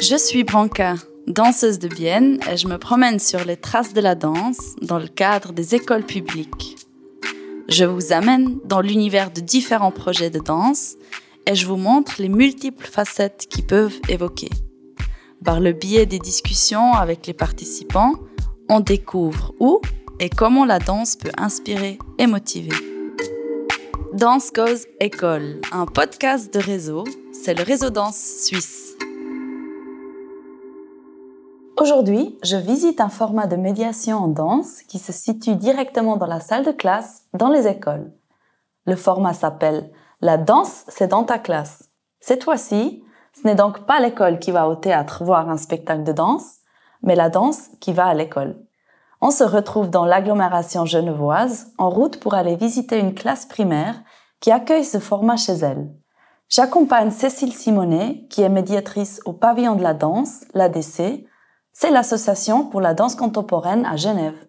Je suis Branca, danseuse de Vienne, et je me promène sur les traces de la danse dans le cadre des écoles publiques. Je vous amène dans l'univers de différents projets de danse et je vous montre les multiples facettes qui peuvent évoquer. Par le biais des discussions avec les participants, on découvre où et comment la danse peut inspirer et motiver. Danse Cause École, un podcast de réseau, c'est le réseau danse suisse. Aujourd'hui, je visite un format de médiation en danse qui se situe directement dans la salle de classe dans les écoles. Le format s'appelle La danse, c'est dans ta classe. Cette fois-ci, ce n'est donc pas l'école qui va au théâtre voir un spectacle de danse, mais la danse qui va à l'école. On se retrouve dans l'agglomération genevoise en route pour aller visiter une classe primaire qui accueille ce format chez elle. J'accompagne Cécile Simonet, qui est médiatrice au pavillon de la danse, l'ADC, c'est l'association pour la danse contemporaine à Genève.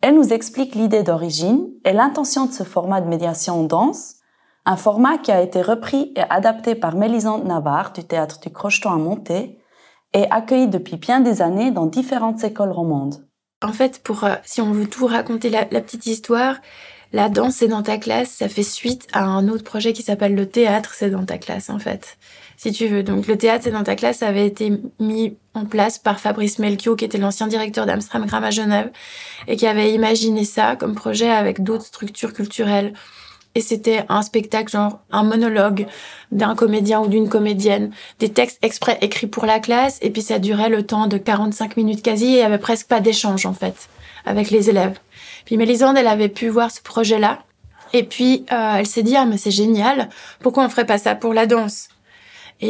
Elle nous explique l'idée d'origine et l'intention de ce format de médiation en danse, un format qui a été repris et adapté par Mélisande Navarre du théâtre du Crocheton à Monté et accueilli depuis bien des années dans différentes écoles romandes. En fait, pour euh, si on veut tout raconter la, la petite histoire, la danse c'est dans ta classe, ça fait suite à un autre projet qui s'appelle le théâtre c'est dans ta classe en fait si tu veux. Donc le théâtre, c'est dans ta classe, avait été mis en place par Fabrice Melchior, qui était l'ancien directeur d'Amstramgram à Genève, et qui avait imaginé ça comme projet avec d'autres structures culturelles. Et c'était un spectacle, genre un monologue d'un comédien ou d'une comédienne, des textes exprès écrits pour la classe, et puis ça durait le temps de 45 minutes quasi, et il y avait presque pas d'échange, en fait, avec les élèves. Puis Mélisande, elle avait pu voir ce projet-là, et puis euh, elle s'est dit, ah mais c'est génial, pourquoi on ferait pas ça pour la danse?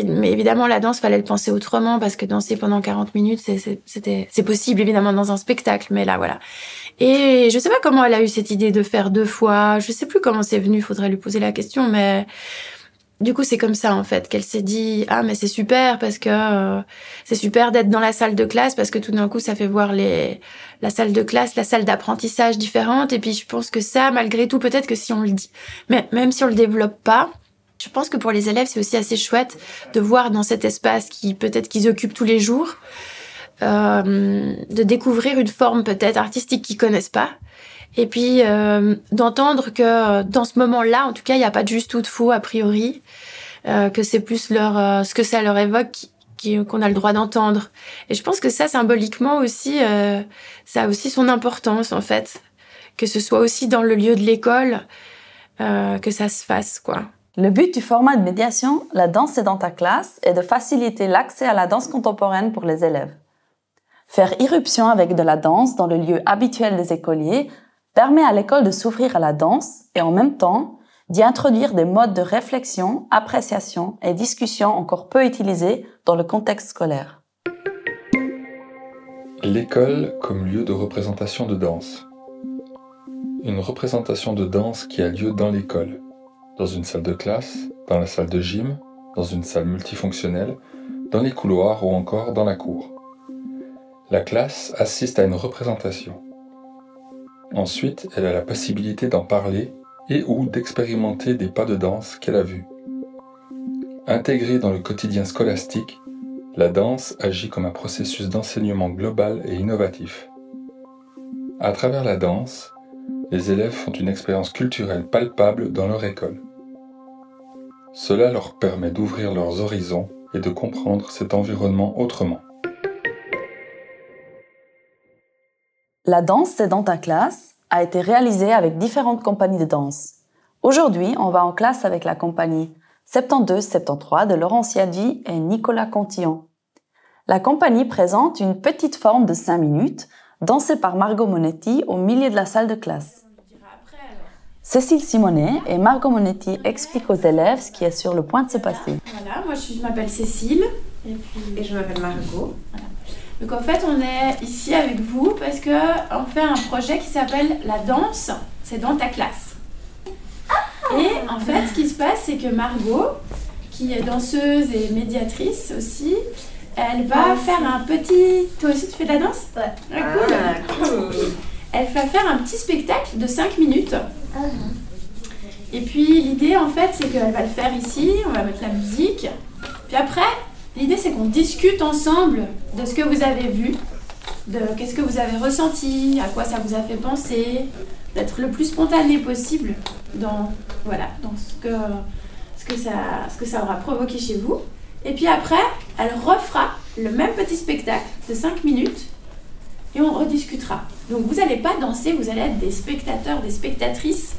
Mais évidemment, la danse, fallait le penser autrement parce que danser pendant 40 minutes, c'était, c'est possible évidemment dans un spectacle, mais là, voilà. Et je sais pas comment elle a eu cette idée de faire deux fois. Je sais plus comment c'est venu. Faudrait lui poser la question, mais du coup, c'est comme ça en fait qu'elle s'est dit ah mais c'est super parce que euh, c'est super d'être dans la salle de classe parce que tout d'un coup ça fait voir les la salle de classe, la salle d'apprentissage différente et puis je pense que ça malgré tout peut-être que si on le dit mais même si on le développe pas, je pense que pour les élèves, c'est aussi assez chouette de voir dans cet espace qui peut-être qu'ils occupent tous les jours, euh, de découvrir une forme peut-être artistique qu'ils connaissent pas. Et puis euh, d'entendre que dans ce moment-là, en tout cas, il n'y a pas de juste ou de faux a priori, euh, que c'est plus leur euh, ce que ça leur évoque qu'on a le droit d'entendre. Et je pense que ça, symboliquement aussi, euh, ça a aussi son importance en fait, que ce soit aussi dans le lieu de l'école euh, que ça se fasse, quoi. Le but du format de médiation La danse est dans ta classe est de faciliter l'accès à la danse contemporaine pour les élèves. Faire irruption avec de la danse dans le lieu habituel des écoliers permet à l'école de s'ouvrir à la danse et en même temps d'y introduire des modes de réflexion, appréciation et discussion encore peu utilisés dans le contexte scolaire. L'école comme lieu de représentation de danse. Une représentation de danse qui a lieu dans l'école dans une salle de classe, dans la salle de gym, dans une salle multifonctionnelle, dans les couloirs ou encore dans la cour. La classe assiste à une représentation. Ensuite, elle a la possibilité d'en parler et ou d'expérimenter des pas de danse qu'elle a vus. Intégrée dans le quotidien scolastique, la danse agit comme un processus d'enseignement global et innovatif. À travers la danse, les élèves font une expérience culturelle palpable dans leur école. Cela leur permet d'ouvrir leurs horizons et de comprendre cet environnement autrement. La danse C'est dans ta classe a été réalisée avec différentes compagnies de danse. Aujourd'hui, on va en classe avec la compagnie 72-73 de Laurent Siadi et Nicolas Contillon. La compagnie présente une petite forme de 5 minutes, dansée par Margot Monetti au milieu de la salle de classe. Cécile Simonet et Margot Monetti expliquent aux élèves ce qui est sur le point de se passer. Voilà, moi je m'appelle Cécile. Et, je m'appelle Margot. Donc en fait, on est ici avec vous parce qu'on fait un projet qui s'appelle La danse, c'est dans ta classe. Et en fait, ce qui se passe, c'est que Margot, qui est danseuse et médiatrice aussi, elle va faire un petit. Toi aussi, tu fais de la danse? Ouais. Ah, cool. Elle va faire un petit spectacle de 5 minutes et puis l'idée en fait c'est qu'elle va le faire ici, on va mettre la musique. Puis après, L'idée, c'est qu'on discute ensemble de ce que vous avez vu, de qu'est-ce que vous avez ressenti, à quoi ça vous a fait penser, d'être le plus spontané possible dans, voilà, dans ce, que, ce, que ça, ce que ça aura provoqué chez vous. Et puis après, elle refera le même petit spectacle de 5 minutes et on rediscutera. Donc vous n'allez pas danser, vous allez être des spectateurs, des spectatrices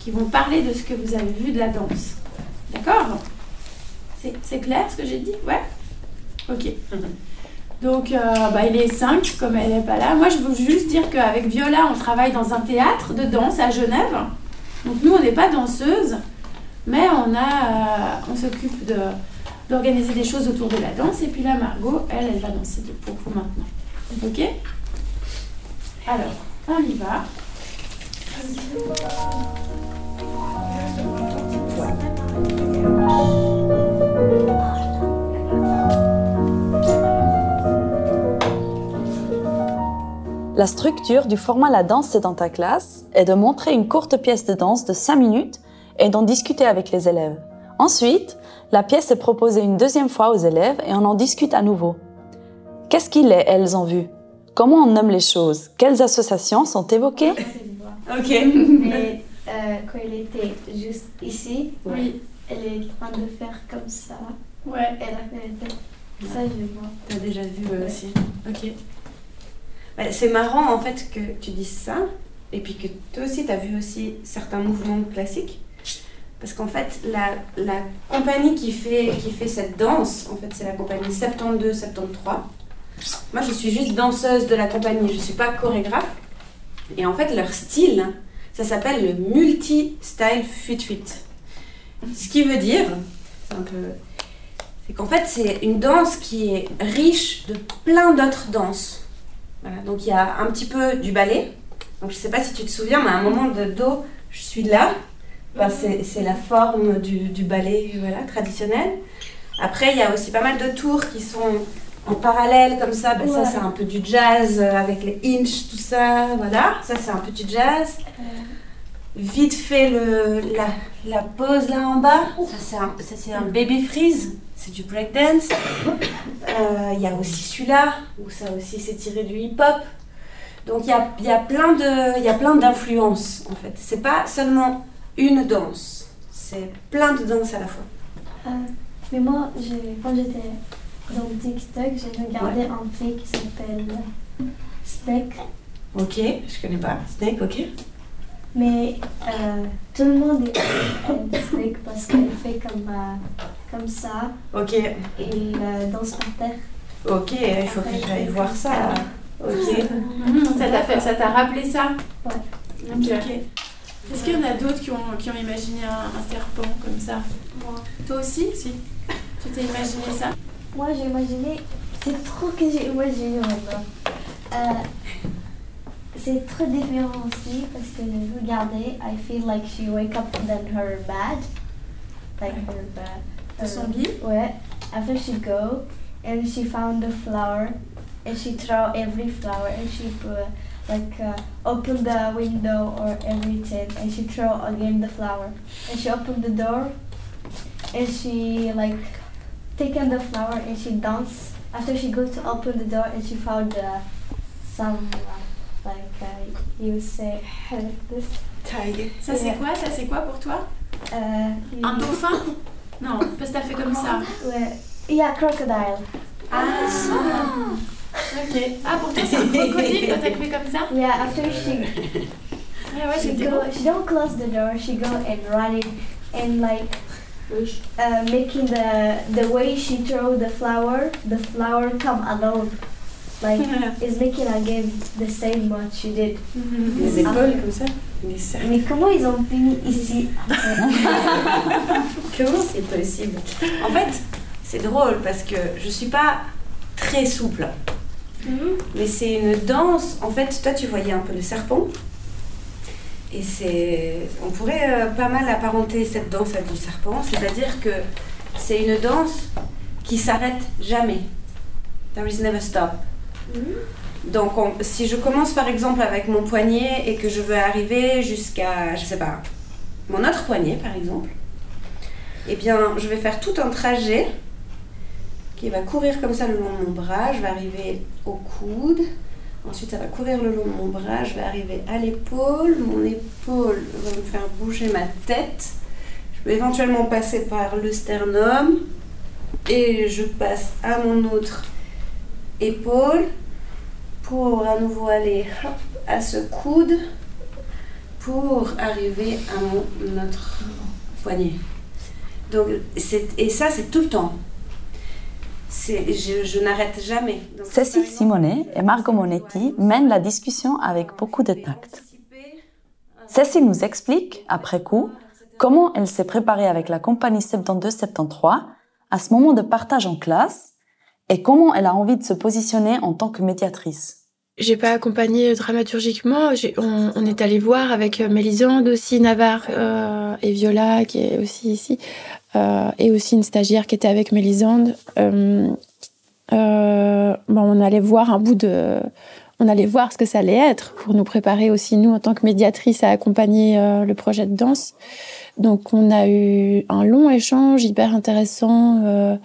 qui vont parler de ce que vous avez vu de la danse. D'accord? C'est clair ce que j'ai dit? Ouais? Ok. Donc, euh, bah, il est 5, comme elle n'est pas là. Moi, je veux juste dire qu'avec Viola, on travaille dans un théâtre de danse à Genève. Donc, nous, on n'est pas danseuse, mais on, euh, on s'occupe de, d'organiser des choses autour de la danse. Et puis là, Margot, elle, elle va danser pour vous maintenant. Ok? Alors, on y va. La structure du format La danse c'est dans ta classe est de montrer une courte pièce de danse de 5 minutes et d'en discuter avec les élèves. Ensuite, la pièce est proposée une deuxième fois aux élèves et on en discute à nouveau. Qu'est-ce qu'il est, elles ont vu Comment on nomme les choses? Quelles associations sont évoquées? Ok. Mais euh, quand elle était juste ici, Oui. elle est en train de faire comme ça. Ouais. Elle a fait la tête. Ça, je vois. T'as déjà vu euh, aussi. Ok. Bah, c'est marrant en fait que tu dises ça et puis que toi aussi t'as vu aussi certains mouvements classiques. Parce qu'en fait, la, la compagnie qui fait, qui fait cette danse, en fait, c'est la compagnie 72-73. Moi, je suis juste danseuse de la compagnie, je ne suis pas chorégraphe. Et en fait, leur style, ça s'appelle le multi-style fit-fit. Ce qui veut dire, c'est qu'en fait, c'est une danse qui est riche de plein d'autres danses. Donc il y a un petit peu du ballet. Donc je sais pas si tu te souviens, mais à un moment de dos, je suis là. C'est la forme du, ballet traditionnel. Après, il y a aussi pas mal de tours qui sont en parallèle comme ça. Ben, Ça, c'est un peu du jazz euh, avec les inch, tout ça. Voilà, ça, c'est un peu du jazz. Vite fait le, la, la pose là en bas. Ça, c'est un, un baby freeze. C'est du breakdance. Euh, Il y a aussi celui-là, où ça aussi c'est tiré du hip-hop. Donc il y a, y a plein de- il y a plein d'influences en fait. C'est pas seulement une danse, c'est plein de danses à la fois. Euh, mais moi, quand j'étais dans TikTok, j'ai regardé un film qui s'appelle Snake. Ok, je connais pas. Snake, ok. Mais euh, tout le monde aime Snake parce qu'elle fait comme, euh, comme ça. Ok, Et il euh, danse par terre. ok, il faut que j'aille voir ça. Ok. Ça t'a fait, ça t'a rappelé ça? Ouais. Ok. Est-ce qu'il y en a d'autres qui ont, qui ont imaginé un, un serpent comme ça? Moi, Toi aussi? Si. Tu t'es imaginé ça? Moi j'ai imaginé. C'est trop que j'ai imaginé maintenant. Euh, c'est très différent aussi parce que j'ai regardé. I feel like she wake up then her bed. Like her bed. De son lit Ouais. After she go and she found the flower and she throw every flower and she put, like uh, open the window or everything and she throw again the flower and she opened the door and she like taken the flower and she dance after she go to open the door and she found uh, some uh, like uh, you say this Taille. Ça c'est quoi Ça c'est quoi pour toi uh, you- Un dauphin Non, parce que t'as fait comme ça. ouais. yeah crocodile Ah Ok. Ah pour toi c'est un crocodile quand t'as fait comme ça yeah after she Ah ouais, she go beau. she don't close the door she go and running and like uh, making the the way she throw the flower the flower come alone like is making again the same what she did Les épaules comme ça. Les cercles. mais comment ils ont fini ici? Comment c'est possible? En fait, c'est drôle parce que je suis pas très souple. Mhm. Mais c'est une danse. En fait, toi, tu voyais un peu le serpent. Et c'est. On pourrait euh, pas mal apparenter cette danse à du serpent. C'est-à-dire que c'est une danse qui s'arrête jamais. There is never stop. Donc, on- si je commence par exemple avec mon poignet et que je veux arriver jusqu'à, je sais pas, mon autre poignet par exemple, eh bien, je vais faire tout un trajet qui va courir comme ça le long de mon bras. Je vais arriver au coude. Ensuite, ça va courir le long de mon bras. Je vais arriver à l'épaule. Mon épaule va me faire bouger ma tête. Je peux éventuellement passer par le sternum. Et je passe à mon autre épaule pour à nouveau aller à ce coude pour arriver à mon autre poignet. Donc, et ça, c'est tout le temps. Je, je n'arrête jamais. Donc, Cécile Simonet et Margot Monetti mènent la discussion avec beaucoup de tact. Cécile nous explique, après coup, comment elle s'est préparée avec la compagnie 72-73 à ce moment de partage en classe et comment elle a envie de se positionner en tant que médiatrice. J'ai pas accompagné dramaturgiquement. On, est allé voir avec Mélisande aussi, Navarre euh, et Viola qui est aussi ici, euh, et aussi une stagiaire qui était avec Mélisande. Euh, euh bon, on allait voir un bout de, on allait voir ce que ça allait être pour nous préparer aussi nous en tant que médiatrice à accompagner euh, le projet de danse. Donc on a eu un long échange hyper intéressant euh,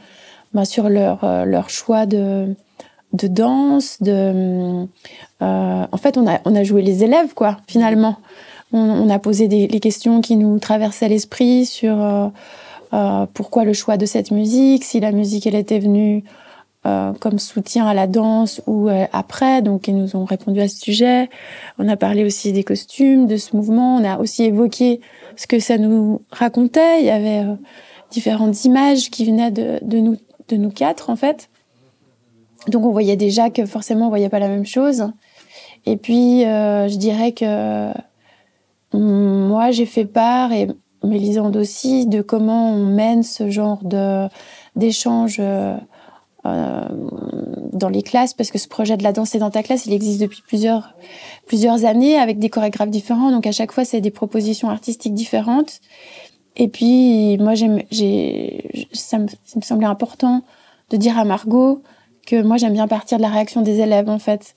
ben, sur leur leur choix de de danse, de. Euh, en fait, on a, on a joué les élèves, quoi, finalement. On, on a posé des les questions qui nous traversaient l'esprit sur euh, euh, pourquoi le choix de cette musique, si la musique, elle était venue euh, comme soutien à la danse ou euh, après. Donc, ils nous ont répondu à ce sujet. On a parlé aussi des costumes, de ce mouvement. On a aussi évoqué ce que ça nous racontait. Il y avait différentes images qui venaient de, de, nous, de nous quatre, en fait. Donc on voyait déjà que forcément on voyait pas la même chose. Et puis euh, je dirais que mm, moi j'ai fait part et Mélisande aussi de comment on mène ce genre de d'échange euh, euh, dans les classes parce que ce projet de la danse est dans ta classe il existe depuis plusieurs plusieurs années avec des chorégraphes différents donc à chaque fois c'est des propositions artistiques différentes et puis moi j'ai ça me semblait important de dire à Margot que moi j'aime bien partir de la réaction des élèves en fait.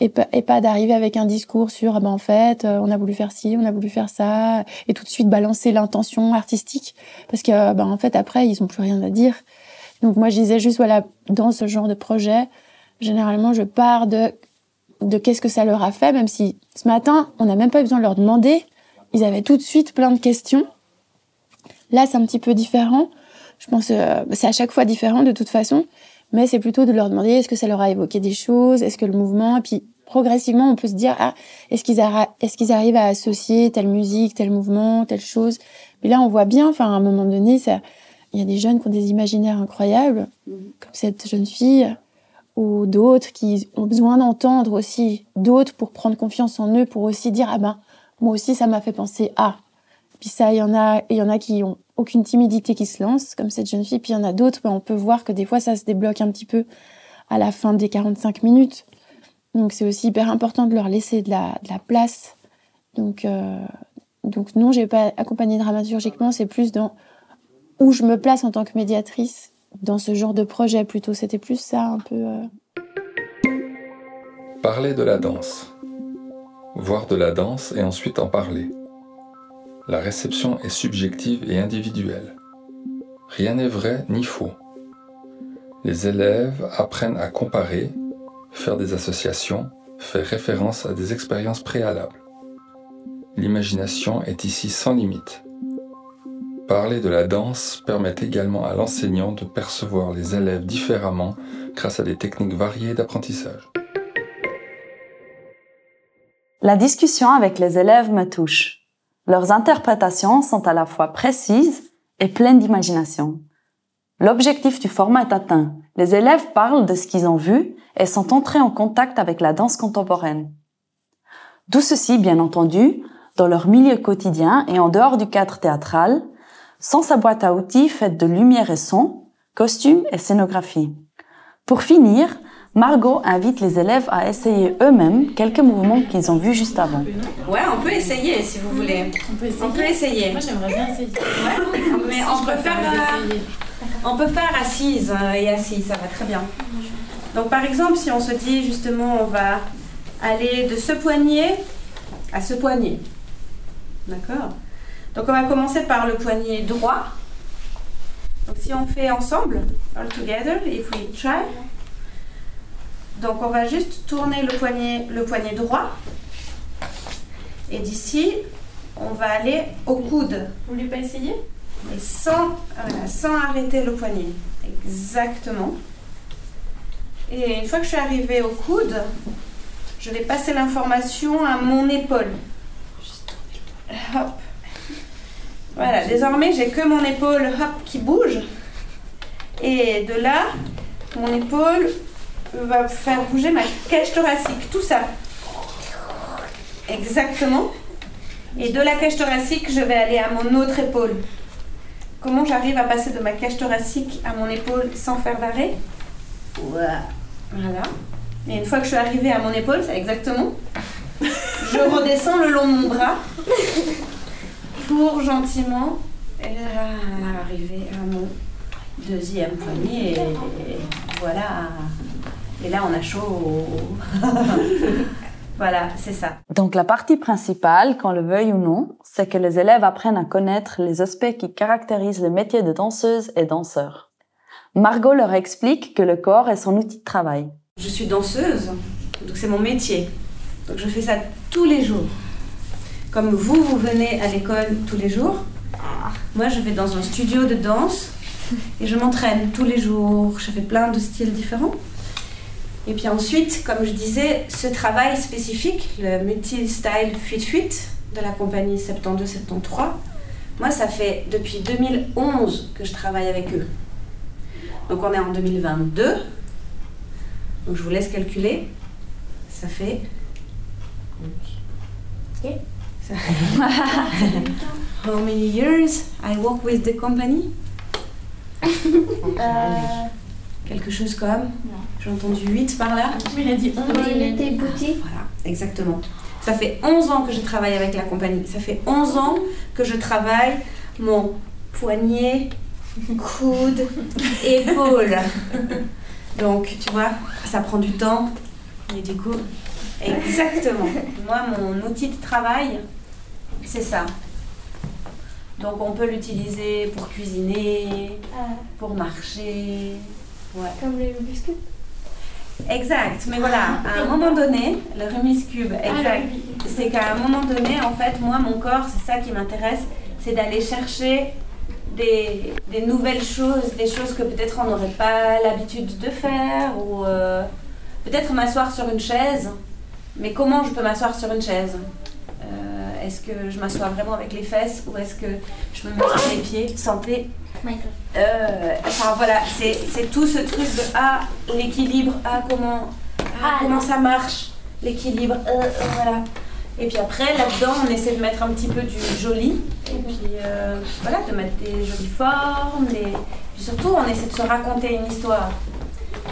Et pas, d'arriver avec un discours sur ben en fait euh, on a voulu faire ci on a voulu faire ça et tout de suite balancer l'intention artistique. Parce que ben en fait après ils ont plus rien à dire. Donc moi je disais juste voilà dans ce genre de projet généralement je pars de de qu'est-ce que ça leur a fait même si ce matin on n'a même pas besoin de leur demander. Ils avaient tout de suite plein de questions. Là c'est un petit peu différent. Je pense euh, c'est à chaque fois différent de toute façon mais c'est plutôt de leur demander est-ce que ça leur a évoqué des choses, est-ce que le mouvement, et puis progressivement on peut se dire ah est-ce qu'ils est-ce qu'ils arrivent à associer telle musique, tel mouvement, telle chose? Mais là on voit bien, enfin à un moment donné, ça, il y a des jeunes qui ont des imaginaires incroyables, mmh. comme cette jeune fille, ou d'autres qui ont besoin d'entendre aussi d'autres pour prendre confiance en eux, pour aussi dire ah ben moi aussi ça m'a fait penser à. Puis ça il y en a, il y en a qui ont aucune timidité qui se lance, comme cette jeune fille. Puis il y en a d'autres, ben, on peut voir que des fois, ça se débloque un petit peu à la fin des 45 minutes. Donc c'est aussi hyper important de leur laisser de la, de la place. Donc, euh, donc non, j'ai pas accompagné dramaturgiquement, c'est plus dans où je me place en tant que médiatrice dans ce genre de projet plutôt. C'était plus ça un peu. Euh... Parler de la danse. Voir de la danse et ensuite en parler. La réception est subjective et individuelle. Rien n'est vrai ni faux. Les élèves apprennent à comparer, faire des associations, faire référence à des expériences préalables. L'imagination est ici sans limite. Parler de la danse permet également à l'enseignant de percevoir les élèves différemment grâce à des techniques variées d'apprentissage. La discussion avec les élèves me touche. Leurs interprétations sont à la fois précises et pleines d'imagination. L'objectif du format est atteint. Les élèves parlent de ce qu'ils ont vu et sont entrés en contact avec la danse contemporaine. Tout ceci, bien entendu, dans leur milieu quotidien et en dehors du cadre théâtral, sans sa boîte à outils faite de lumière et son, costumes et scénographie. Pour finir, Margot invite les élèves à essayer eux-mêmes quelques mouvements qu'ils ont vus juste avant. Ouais, on peut essayer si vous voulez. On peut essayer. On peut essayer. Moi, j'aimerais bien essayer. Ouais, mais on peut faire, euh, on peut faire assise euh, et assise, ça va très bien. Donc par exemple, si on se dit justement, on va aller de ce poignet à ce poignet. D'accord? Donc on va commencer par le poignet droit. Donc si on fait ensemble, all together, if we try. Donc on va juste tourner le poignet, le poignet droit. Et d'ici, on va aller au coude. Vous voulez pas essayer? Et sans, voilà, sans arrêter le poignet. Exactement. Et une fois que je suis arrivée au coude, je vais passer l'information à mon épaule. Hop. Voilà, désormais j'ai que mon épaule hop, qui bouge. Et de là, mon épaule va faire bouger ma cage thoracique, tout ça. Exactement. Et de la cage thoracique, je vais aller à mon autre épaule. Comment j'arrive à passer de ma cage thoracique à mon épaule sans faire d'arrêt? Voilà. Et une fois que je suis arrivée à mon épaule, c'est exactement. Je redescends le long de mon bras pour gentiment euh, arriver à mon deuxième poignet. Et, et voilà. Et là, on a chaud. voilà, c'est ça. Donc la partie principale, qu'on le veuille ou non, c'est que les élèves apprennent à connaître les aspects qui caractérisent le métier de danseuse et danseur. Margot leur explique que le corps est son outil de travail. Je suis danseuse, donc c'est mon métier. Donc je fais ça tous les jours. Comme vous, vous venez à l'école tous les jours, moi je vais dans un studio de danse et je m'entraîne tous les jours. Je fais plein de styles différents. Et puis ensuite, comme je disais, ce travail spécifique, le multi-style fuite-fuite de la compagnie 72-73, moi ça fait depuis 2011 que je travaille avec eux. Donc on est en 2022. Donc je vous laisse calculer. Ça fait. Ok. Ça- How many years I work with the company? Euh, Quelque chose comme. J'ai entendu 8 par là. Il a dit 11 quand il était petit. Voilà, exactement. Ça fait 11 ans que je travaille avec la compagnie. Ça fait 11 ans que je travaille mon poignet, coude, épaule. Donc, tu vois, ça prend du temps. Et du coup, exactement. Moi, mon outil de travail, c'est ça. Donc, on peut l'utiliser pour cuisiner, Euh, pour marcher. Ouais. comme le Rubik's Cube. Exact, mais voilà, à un moment donné, le Rubik's Cube, exact. C'est qu'à un moment donné, en fait, moi, mon corps, c'est ça qui m'intéresse, c'est d'aller chercher des, des nouvelles choses, des choses que peut-être on n'aurait pas l'habitude de faire, ou euh, peut-être m'asseoir sur une chaise. Mais comment je peux m'asseoir sur une chaise? Euh, Est-ce que je m'assois vraiment avec les fesses, ou est-ce que je me mets sur les pieds Santé Minecraft. euh, enfin voilà, c'est tout ce truc de ah l'équilibre, ah comment, ah, Ah, comment ça marche, l'équilibre, euh, euh, voilà. Et puis après là-dedans on essaie de mettre un petit peu du joli, et puis euh, voilà de mettre des jolies formes, des... puis surtout on essaie de se raconter une histoire.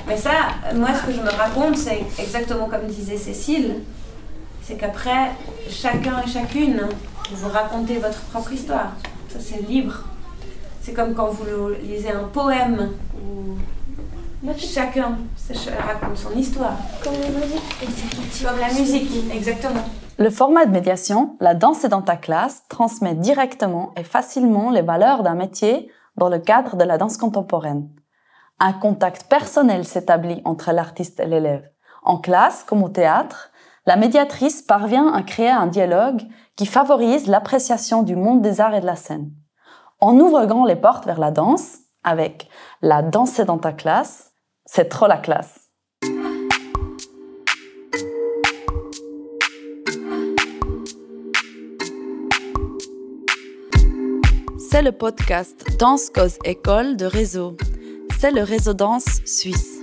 Mais ça, moi ce que je me raconte c'est exactement comme disait Cécile, c'est qu'après chacun et chacune vous racontez votre propre histoire. Ça c'est libre. C'est comme quand vous lisez un poème où chacun se ch- raconte son histoire. Comme la musique. Comme la musique, exactement. Le format de médiation, la danse est dans ta classe, transmet directement et facilement les valeurs d'un métier dans le cadre de la danse contemporaine. Un contact personnel s'établit entre l'artiste et l'élève. En classe, comme au théâtre, la médiatrice parvient à créer un dialogue qui favorise l'appréciation du monde des arts et de la scène. En ouvre les portes vers la danse, avec la danse est dans ta classe, c'est trop la classe. C'est le podcast Danse Cause École de Réseau. C'est le réseau danse suisse.